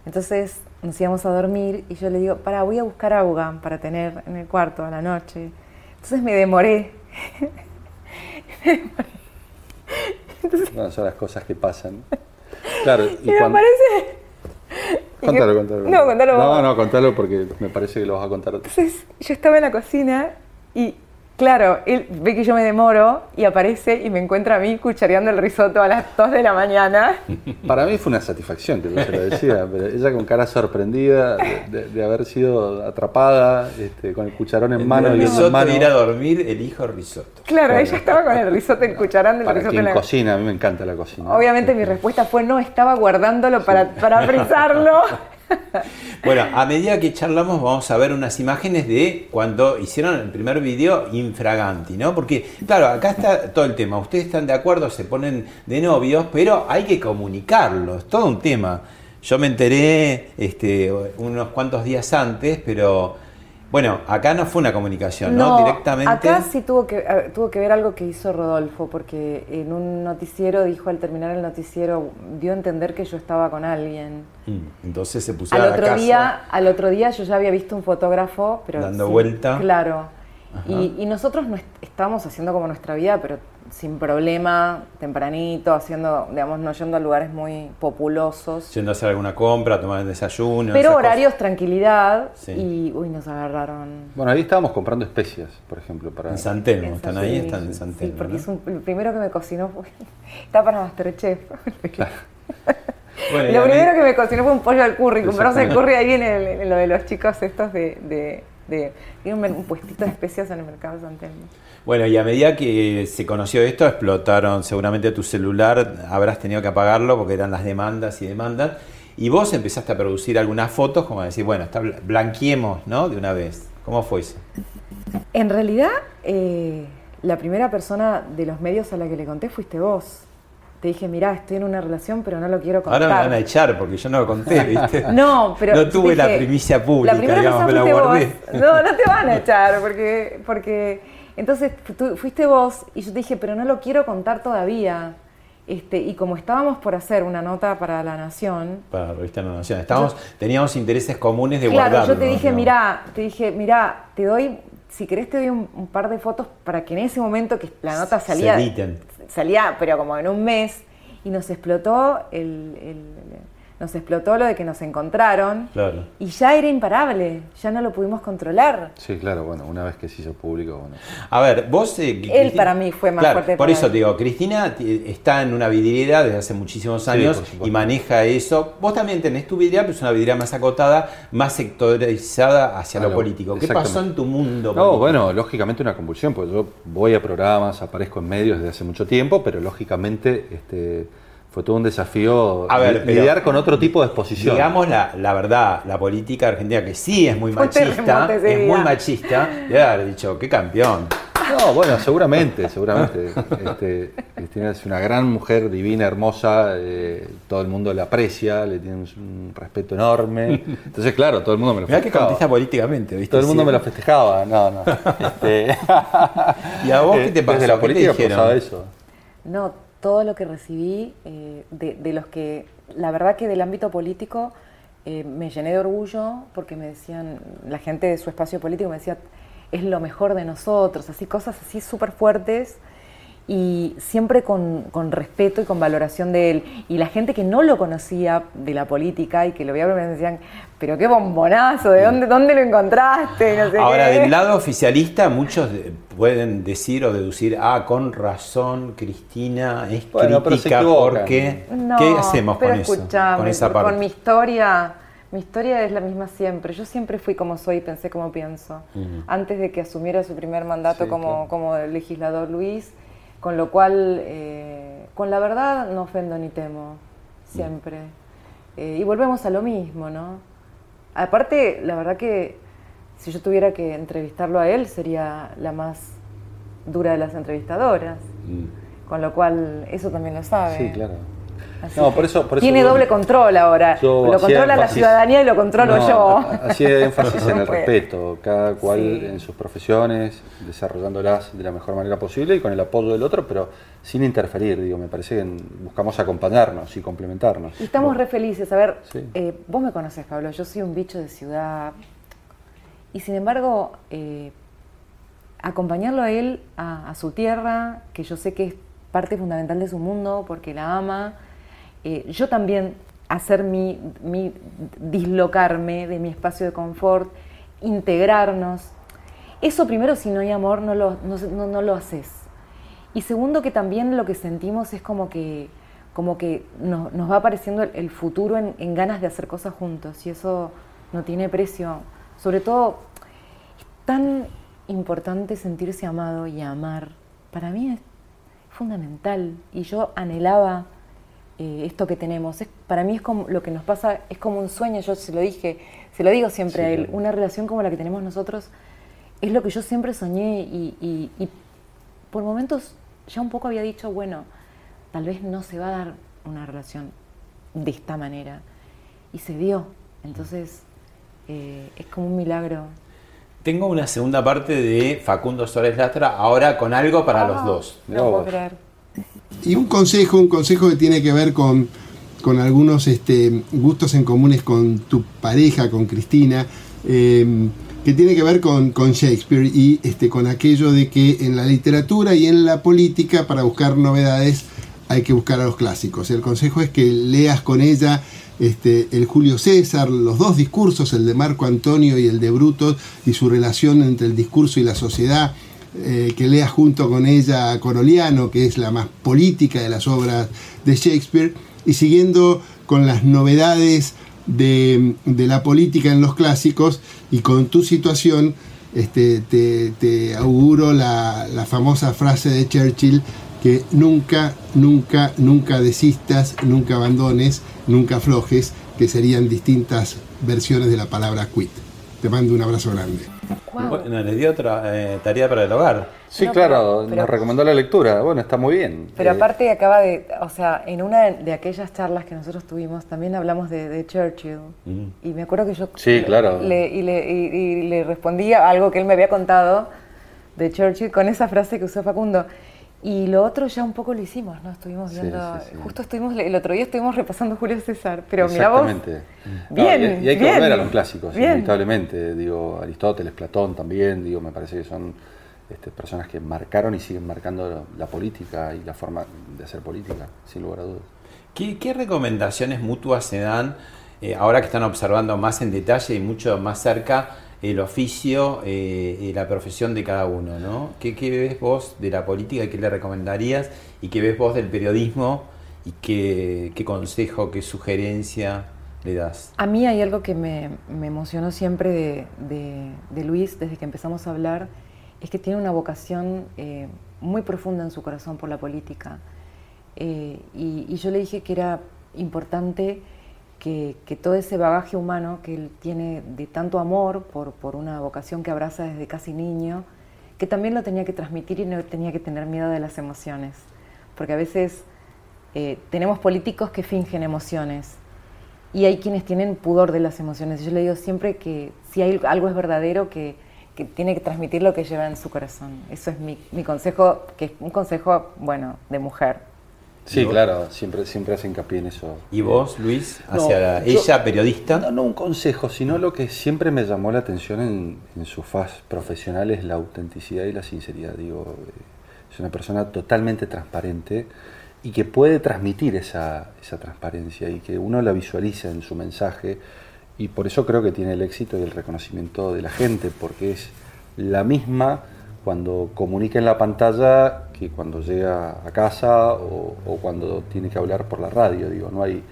Entonces nos íbamos a dormir y yo le digo, para, voy a buscar agua para tener en el cuarto a la noche. Entonces me demoré. me son las cosas que pasan. Claro, y, me parece Contalo, contalo. No, contalo No, no, contalo porque me parece que lo vas a contar. Entonces, yo estaba en la cocina y, claro, él ve que yo me demoro y aparece y me encuentra a mí cuchareando el risotto a las 2 de la mañana. Para mí fue una satisfacción, que se lo decía, pero ella con cara sorprendida de, haber sido atrapada este, con el cucharón en mano. y en mano. ir a dormir, elijo risotto. Claro, ella estaba con el risotto, el cucharón del risotto. en la cocina, a mí me encanta la cocina. Obviamente mi respuesta fue no, estaba guardándolo para, para frizarlo. bueno, a medida que charlamos vamos a ver unas imágenes de cuando hicieron el primer video infraganti, ¿no? Porque, claro, acá está todo el tema. Ustedes están de acuerdo, se ponen de novios, pero hay que comunicarlo, es todo un tema. Yo me enteré este, unos cuantos días antes, pero bueno, acá no fue una comunicación, ¿no? Directamente. Acá sí tuvo que, tuvo que ver algo que hizo Rodolfo, porque en un noticiero dijo al terminar el noticiero, dio a entender que yo estaba con alguien. Mm, entonces se puso al a otro día Al otro día yo ya había visto un fotógrafo, pero. Dando vuelta. Claro. Y, y, nosotros no estábamos haciendo como nuestra vida, pero sin problema, tempranito, haciendo, digamos, no yendo a lugares muy populosos. Yendo a hacer alguna compra, tomar el desayuno. Pero horarios, tranquilidad y, uy, nos agarraron. Bueno, ahí estábamos comprando especias, por ejemplo. Para... En San Telmo, están ahí, están en San Telmo. Sí, porque es el primero que me cocinó fue, está para Masterchef. Claro. lo primero que me cocinó fue un pollo al curry, compramos el curry ahí en, el, lo de los chicos estos de, de, de, un, un puestito de especias en el mercado de San Telmo. Bueno, y a medida que se conoció esto, explotaron seguramente tu celular, habrás tenido que apagarlo porque eran las demandas y demandas, y vos empezaste a producir algunas fotos como a decir, bueno, está, blanqueemos, ¿no? De una vez. ¿Cómo fue eso? En realidad, eh, la primera persona de los medios a la que le conté fuiste vos. Te dije, mirá, estoy en una relación, pero no lo quiero contar. Ahora me van a echar porque yo no lo conté, ¿viste? no, pero. No tuve la primicia pública, digamos, me la guardé. No, no te van a echar porque, porque entonces tú fuiste vos y yo te dije, pero no lo quiero contar todavía. Este, y como estábamos por hacer una nota para La Nación. Para la revista La Nación. Estábamos, teníamos intereses comunes de claro, yo te dije, mira, te dije, mira, te doy, si querés te doy un, par de fotos para que en ese momento que la nota salía. salía, pero como en un mes, y nos explotó el nos explotó lo de que nos encontraron y ya era imparable, ya no lo pudimos controlar. Sí, claro, bueno, una vez que se hizo público, bueno. A ver, vos... Eh, Él para mí fue más fuerte. Por eso te digo, Cristina está en una vidriera desde hace muchísimos años y maneja eso. Vos también tenés tu vidriera, pero es una vidriera más acotada, más sectorizada hacia lo, político. ¿Qué pasó en tu mundo? No, bueno, lógicamente una convulsión, porque yo voy a programas, aparezco en medios desde hace mucho tiempo, pero lógicamente... este fue todo un desafío lidiar con otro tipo de exposición. Digamos la, la, verdad, la política argentina, que sí es muy machista, es muy machista, debe haber dicho, qué campeón. No, bueno, seguramente, seguramente. Este, Cristina es una gran mujer, divina, hermosa, eh, todo el mundo la aprecia, le tiene un, respeto enorme. Entonces, claro, todo el mundo me lo Mirá que contesta políticamente, ¿viste? Todo el mundo me lo festejaba, no, no. Este, ¿Y a vos qué te pasó? Desde la política pasaba eso. No, todo lo que recibí eh, de, los que, la verdad que del ámbito político eh, me llené de orgullo porque me decían, la gente de su espacio político me decía, es lo mejor de nosotros, así cosas así súper fuertes y siempre con, respeto y con valoración de él. Y la gente que no lo conocía de la política y que lo veía me decían, pero qué bombonazo, ¿de dónde, dónde lo encontraste? Ahora, del lado oficialista, muchos pueden decir o deducir, ah, con razón, Cristina es crítica porque... ¿Qué hacemos con eso? Con esa parte? Con mi historia... Mi historia es la misma siempre. Yo siempre fui como soy y pensé como pienso. Antes de que asumiera su primer mandato como, como legislador Luis, con lo cual, eh, con la verdad no ofendo ni temo, siempre. Eh, y volvemos a lo mismo, ¿no? Aparte, la verdad que si yo tuviera que entrevistarlo a él, sería la más dura de las entrevistadoras. Mm. Con lo cual, eso también lo sabe. Sí, claro no, por eso, tiene doble control ahora. Lo controla la ciudadanía y lo controlo yo. Así énfasis en el respeto, cada cual en sus profesiones, desarrollándolas de la mejor manera posible y con el apoyo del otro, pero sin interferir, digo, me parece que buscamos acompañarnos y complementarnos. Y estamos re felices. A ver, eh, vos me conoces, Pablo, yo soy un bicho de ciudad. Y sin embargo, eh, acompañarlo a él, a su tierra, que yo sé que es parte fundamental de su mundo, porque la ama, eh, yo también hacer mi, dislocarme de mi espacio de confort, integrarnos. Eso primero, si no hay amor, no lo, no, lo haces. Y segundo, que también lo que sentimos es como que, como que nos, va apareciendo el, futuro en, ganas de hacer cosas juntos. Y eso no tiene precio. Sobre todo, es tan importante sentirse amado y amar. Para mí es fundamental. Y yo anhelaba eh, esto que tenemos. Es, para mí es como lo que nos pasa, es como un sueño, yo se lo dije, se lo digo siempre a él, una relación como la que tenemos nosotros es lo que yo siempre soñé y, por momentos ya un poco había dicho, bueno, tal vez no se va a dar una relación de esta manera. Y se dio. Entonces, eh, es como un milagro. Tengo una segunda parte de Facundo Suárez Lastra, ahora con algo para los dos. No puedo creer. Y un consejo, un consejo que tiene que ver con, algunos este, gustos en comunes con tu pareja, con Cristina, eh, que tiene que ver con, Shakespeare y este, con aquello de que en la literatura y en la política, para buscar novedades, hay que buscar a los clásicos. El consejo es que leas con ella este, el Julio César, los dos discursos, el de Marco Antonio y el de Bruto, y su relación entre el discurso y la sociedad eh, que lea junto con ella Coroliano, que es la más política de las obras de Shakespeare, y siguiendo con las novedades de, la política en los clásicos y con tu situación, este, te, auguro la, la famosa frase de Churchill que nunca, nunca, nunca desistas, nunca abandones, nunca aflojes, que serían distintas versiones de la palabra quit. Te mando un abrazo grande. Bueno, les dio otra eh, tarea para el hogar. Sí, claro, nos recomendó la lectura. Bueno, está muy bien. Pero eh, aparte acaba de, o sea, en una de aquellas charlas que nosotros tuvimos también hablamos de, Churchill. Mm. Y me acuerdo que yo sí, claro. le, y, le, y, le respondía algo que él me había contado de Churchill con esa frase que usó Facundo. Y lo otro ya un poco lo hicimos, ¿no? Estuvimos viendo, justo estuvimos, el otro día estuvimos repasando Julio César, pero mira vos. Bien, y, hay que volver a los clásicos, inevitablemente. Digo, Aristóteles, Platón también, digo, me parece que son este, personas que marcaron y siguen marcando la, política y la forma de hacer política, sin lugar a dudas. ¿Qué, recomendaciones mutuas se dan eh, ahora que están observando más en detalle y mucho más cerca el oficio eh, y la profesión de cada uno? ¿no? ¿Qué, ves vos de la política y qué le recomendarías? ¿Y qué ves vos del periodismo? ¿Y qué, consejo, qué sugerencia le das? A mí hay algo que me, emocionó siempre de Luis desde que empezamos a hablar es que tiene una vocación eh, muy profunda en su corazón por la política. Eh, y, yo le dije que era importante que, todo ese bagaje humano que él tiene de tanto amor por, por, una vocación que abraza desde casi niño, que también lo tenía que transmitir y no tenía que tener miedo de las emociones. Porque a veces eh, tenemos políticos que fingen emociones y hay quienes tienen pudor de las emociones. Yo le digo siempre que si hay, algo es verdadero, que que tiene que transmitir lo que lleva en su corazón. Eso es mi, mi consejo, que es un consejo, bueno, de mujer. Sí, claro, siempre, siempre hace hincapié en eso. ¿Y vos, Luis, hacia ella, periodista? No, no un consejo, sino lo que siempre me llamó la atención en, en su faz profesional es la autenticidad y la sinceridad. Digo, es una persona totalmente transparente y que puede transmitir esa, esa transparencia y que uno la visualiza en su mensaje y por eso creo que tiene el éxito y el reconocimiento de la gente, porque es la misma cuando comunica en la pantalla que cuando llega a casa o, cuando tiene que hablar por la radio. Digo, no hay,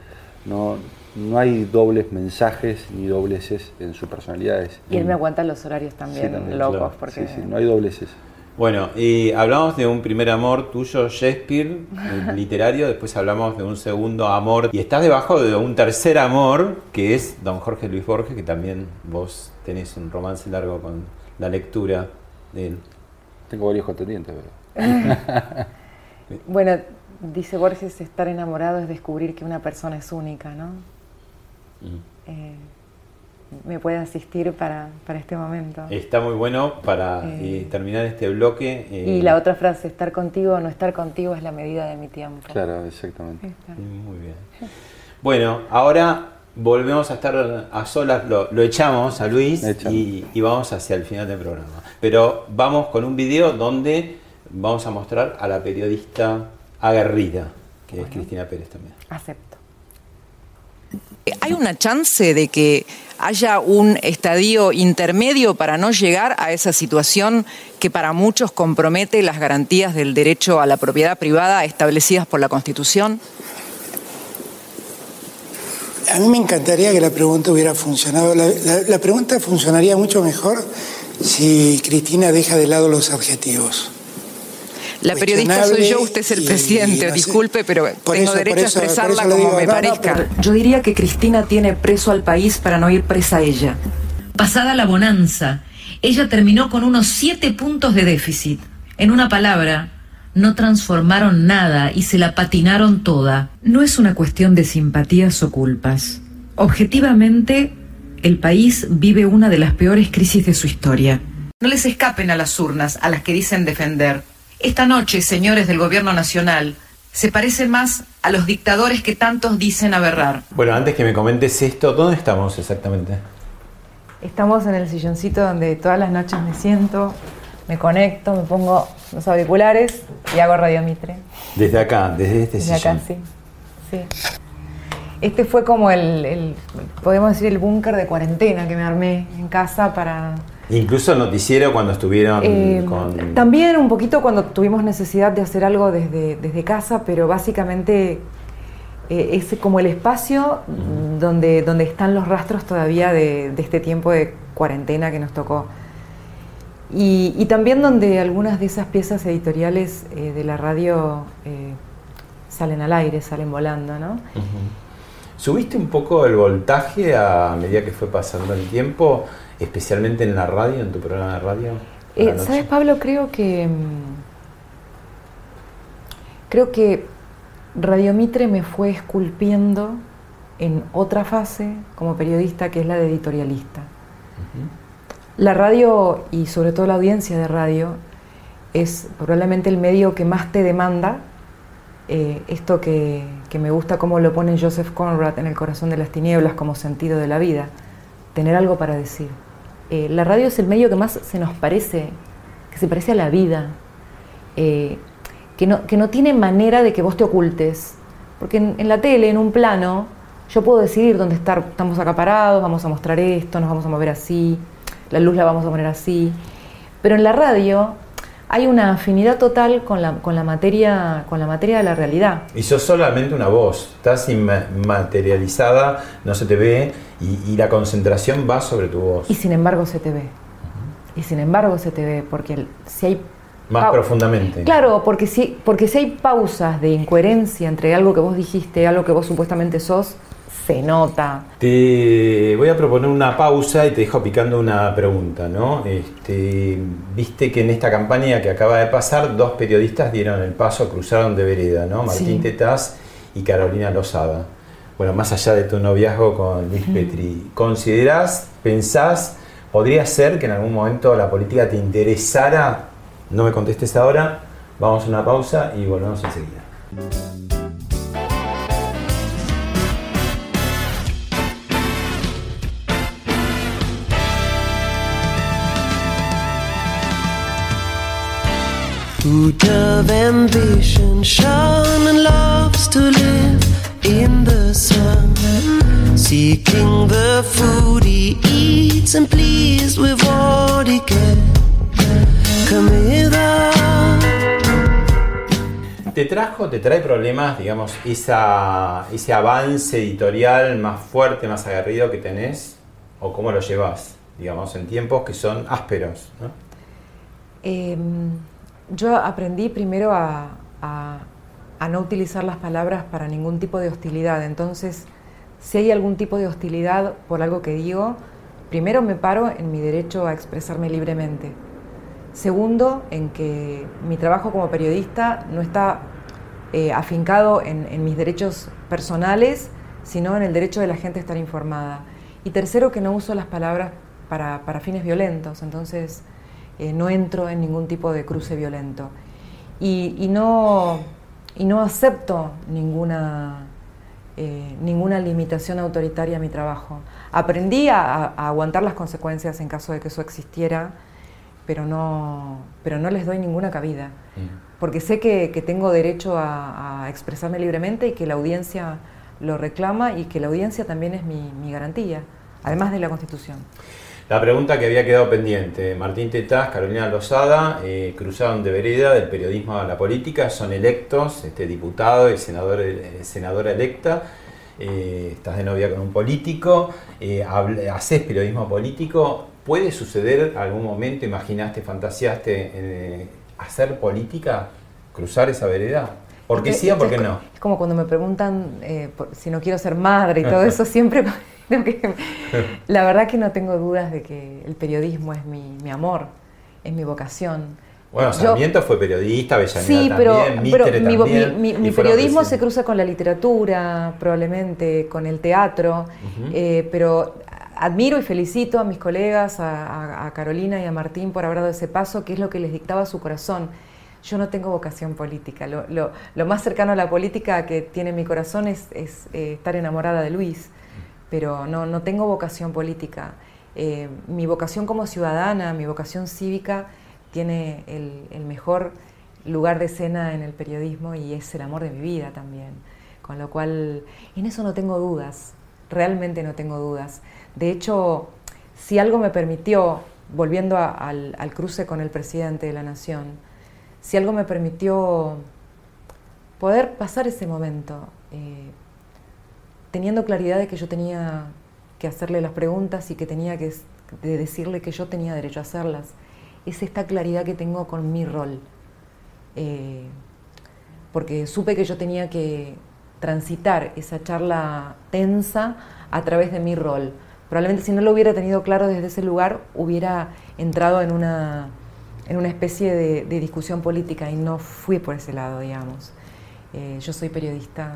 no, no hay dobles mensajes ni dobleces en su personalidad. Y él me aguanta los horarios también, locos. Porque... Sí, sí, no hay dobleces. Bueno, y hablamos de un primer amor tuyo, Shakespeare, literario, después hablamos de un segundo amor, y estás debajo de un tercer amor, que es don Jorge Luis Borges, que también vos tenés un romance largo con la lectura de él. Tengo varios contendientes, ¿verdad? bueno, dice Borges, estar enamorado es descubrir que una persona es única, ¿no? Eh, me puede asistir para, este momento. Está muy bueno para eh, eh, terminar este bloque. y la otra frase, estar contigo o no estar contigo es la medida de mi tiempo. Claro, exactamente. Muy bien. Bueno, ahora volvemos a estar a solas, lo, echamos a Luis y, y, vamos hacia el final del programa. Pero vamos con un video donde vamos a mostrar a la periodista aguerrida, que es Cristina Pérez también. Acepto. ¿Hay una chance de que haya un estadio intermedio para no llegar a esa situación que para muchos compromete las garantías del derecho a la propiedad privada establecidas por la Constitución? A mí me encantaría que la pregunta hubiera funcionado. La, pregunta funcionaría mucho mejor si Cristina deja de lado los adjetivos. La periodista soy yo, usted es el presidente, disculpe, pero tengo derecho a expresarla como me parezca. yo diría que Cristina tiene preso al país para no ir presa ella. Pasada la bonanza, ella terminó con unos siete puntos de déficit. En una palabra, no transformaron nada y se la patinaron toda. No es una cuestión de simpatías o culpas. Objetivamente, el país vive una de las peores crisis de su historia. No les escapen a las urnas, a las que dicen defender. Esta noche, señores del Gobierno Nacional, se parece más a los dictadores que tantos dicen aberrar. Bueno, antes que me comentes esto, ¿dónde estamos exactamente? Estamos en el silloncito donde todas las noches me siento, me conecto, me pongo los auriculares y hago radiomitre. Desde acá, desde este desde acá, sí. sí. Este fue como el, podemos decir, el búnker de cuarentena que me armé en casa para Incluso el noticiero cuando estuvieron eh, con... También un poquito cuando tuvimos necesidad de hacer algo desde, desde casa, pero básicamente eh, es como el espacio donde, donde están los rastros todavía de, este tiempo de cuarentena que nos tocó. Y, también donde algunas de esas piezas editoriales eh, de la radio salen al aire, salen volando, ¿no? ¿Subiste un poco el voltaje a medida que fue pasando el tiempo? especialmente en la radio, en tu programa de radio? Eh, ¿Sabes, Pablo? Creo que. Mm, creo que Radio Mitre me fue esculpiendo en otra fase como periodista, que es la de editorialista. La radio y sobre todo la audiencia de radio es probablemente el medio que más te demanda eh, esto que, me gusta cómo lo pone Joseph Conrad en El corazón de las tinieblas como sentido de la vida, tener algo para decir. Eh, la radio es el medio que más se nos parece, que se parece a la vida, eh, que, no, que no tiene manera de que vos te ocultes. Porque en, la tele, en un plano, yo puedo decidir dónde estar, estamos acá parados, vamos a mostrar esto, nos vamos a mover así, la luz la vamos a poner así. Pero en la radio hay una afinidad total con la, con la, materia, con la materia de la realidad. Y sos solamente una voz, estás inmaterializada, no se te ve y, la concentración va sobre tu voz. Y sin embargo se te ve. Y sin embargo se te ve, porque si hay... Más profundamente. Claro, porque si, porque si hay pausas de incoherencia entre algo que vos dijiste algo que vos supuestamente sos, se nota. Te voy a proponer una pausa y te dejo picando una pregunta, ¿no? Este, Viste que en esta campaña que acaba de pasar, dos periodistas dieron el paso, cruzaron de vereda, ¿no? Martín Tetaz y Carolina Lozada. Bueno, más allá de tu noviazgo con Luis Petri, ¿considerás, pensás, podría ser que en algún momento la política te interesara? No me contestes ahora, vamos a una pausa y volvemos enseguida. Ambition and loves to live in the sun. Seeking the food he eats and pleased with what he ¿Te trajo, te trae problemas, digamos, esa, ese avance editorial más fuerte, más aguerrido que tenés? ¿O cómo lo llevas, digamos, en tiempos que son ásperos? ¿no? Eh, yo aprendí primero a, no utilizar las palabras para ningún tipo de hostilidad. Entonces, si hay algún tipo de hostilidad por algo que digo, primero me paro en mi derecho a expresarme libremente. Segundo, en que mi trabajo como periodista no está eh, afincado en, mis derechos personales, sino en el derecho de la gente a estar informada. Y tercero, que no uso las palabras para, para fines violentos. Entonces, eh, no entro en ningún tipo de cruce violento. Y, no, y no acepto ninguna, eh, ninguna limitación autoritaria a mi trabajo. Aprendí a, aguantar las consecuencias en caso de que eso existiera, pero no, pero no les doy ninguna cabida. Mm. Porque sé que, tengo derecho a, expresarme libremente y que la audiencia lo reclama y que la audiencia también es mi, mi garantía, además de la Constitución. La pregunta que había quedado pendiente, Martín Tetaz, Carolina Lozada, eh, cruzaron de vereda del periodismo a la política, son electos, este diputado y senador, eh, senadora electa, eh, estás de novia con un político, haces periodismo político, ¿puede suceder algún momento, imaginaste, fantaseaste hacer política, cruzar esa vereda? ¿Por qué sí o por qué no? Es como cuando me preguntan si no quiero ser madre y todo eso, siempre la verdad que no tengo dudas de que el periodismo es mi, amor, es mi vocación. Bueno, Sarmiento fue periodista, Avellaneda sí, pero, mi, periodismo se cruza con la literatura, probablemente con el teatro, eh, pero admiro y felicito a mis colegas, a, Carolina y a Martín por haber dado ese paso, que es lo que les dictaba su corazón. Yo no tengo vocación política. Lo, más cercano a la política que tiene mi corazón es, eh, estar enamorada de Luis pero no, no tengo vocación política. Eh, mi vocación como ciudadana, mi vocación cívica, tiene el, mejor lugar de escena en el periodismo y es el amor de mi vida también. Con lo cual, en eso no tengo dudas, realmente no tengo dudas. De hecho, si algo me permitió, volviendo al, cruce con el presidente de la Nación, si algo me permitió poder pasar ese momento, eh, teniendo claridad de que yo tenía que hacerle las preguntas y que tenía que decirle que yo tenía derecho a hacerlas. Es esta claridad que tengo con mi rol. Eh, porque supe que yo tenía que transitar esa charla tensa a través de mi rol. Probablemente si no lo hubiera tenido claro desde ese lugar, hubiera entrado en una, en una especie de, discusión política y no fui por ese lado, digamos. Eh, yo soy periodista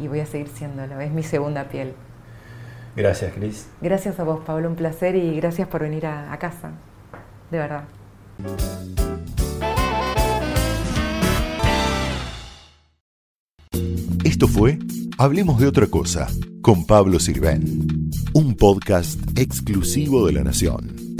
y voy a seguir siéndolo. Es mi segunda piel. Gracias, Cris. Gracias a vos, Pablo. Un placer y gracias por venir a, casa. De verdad. Esto fue Hablemos de otra cosa con Pablo Sirven, un podcast exclusivo de la Nación.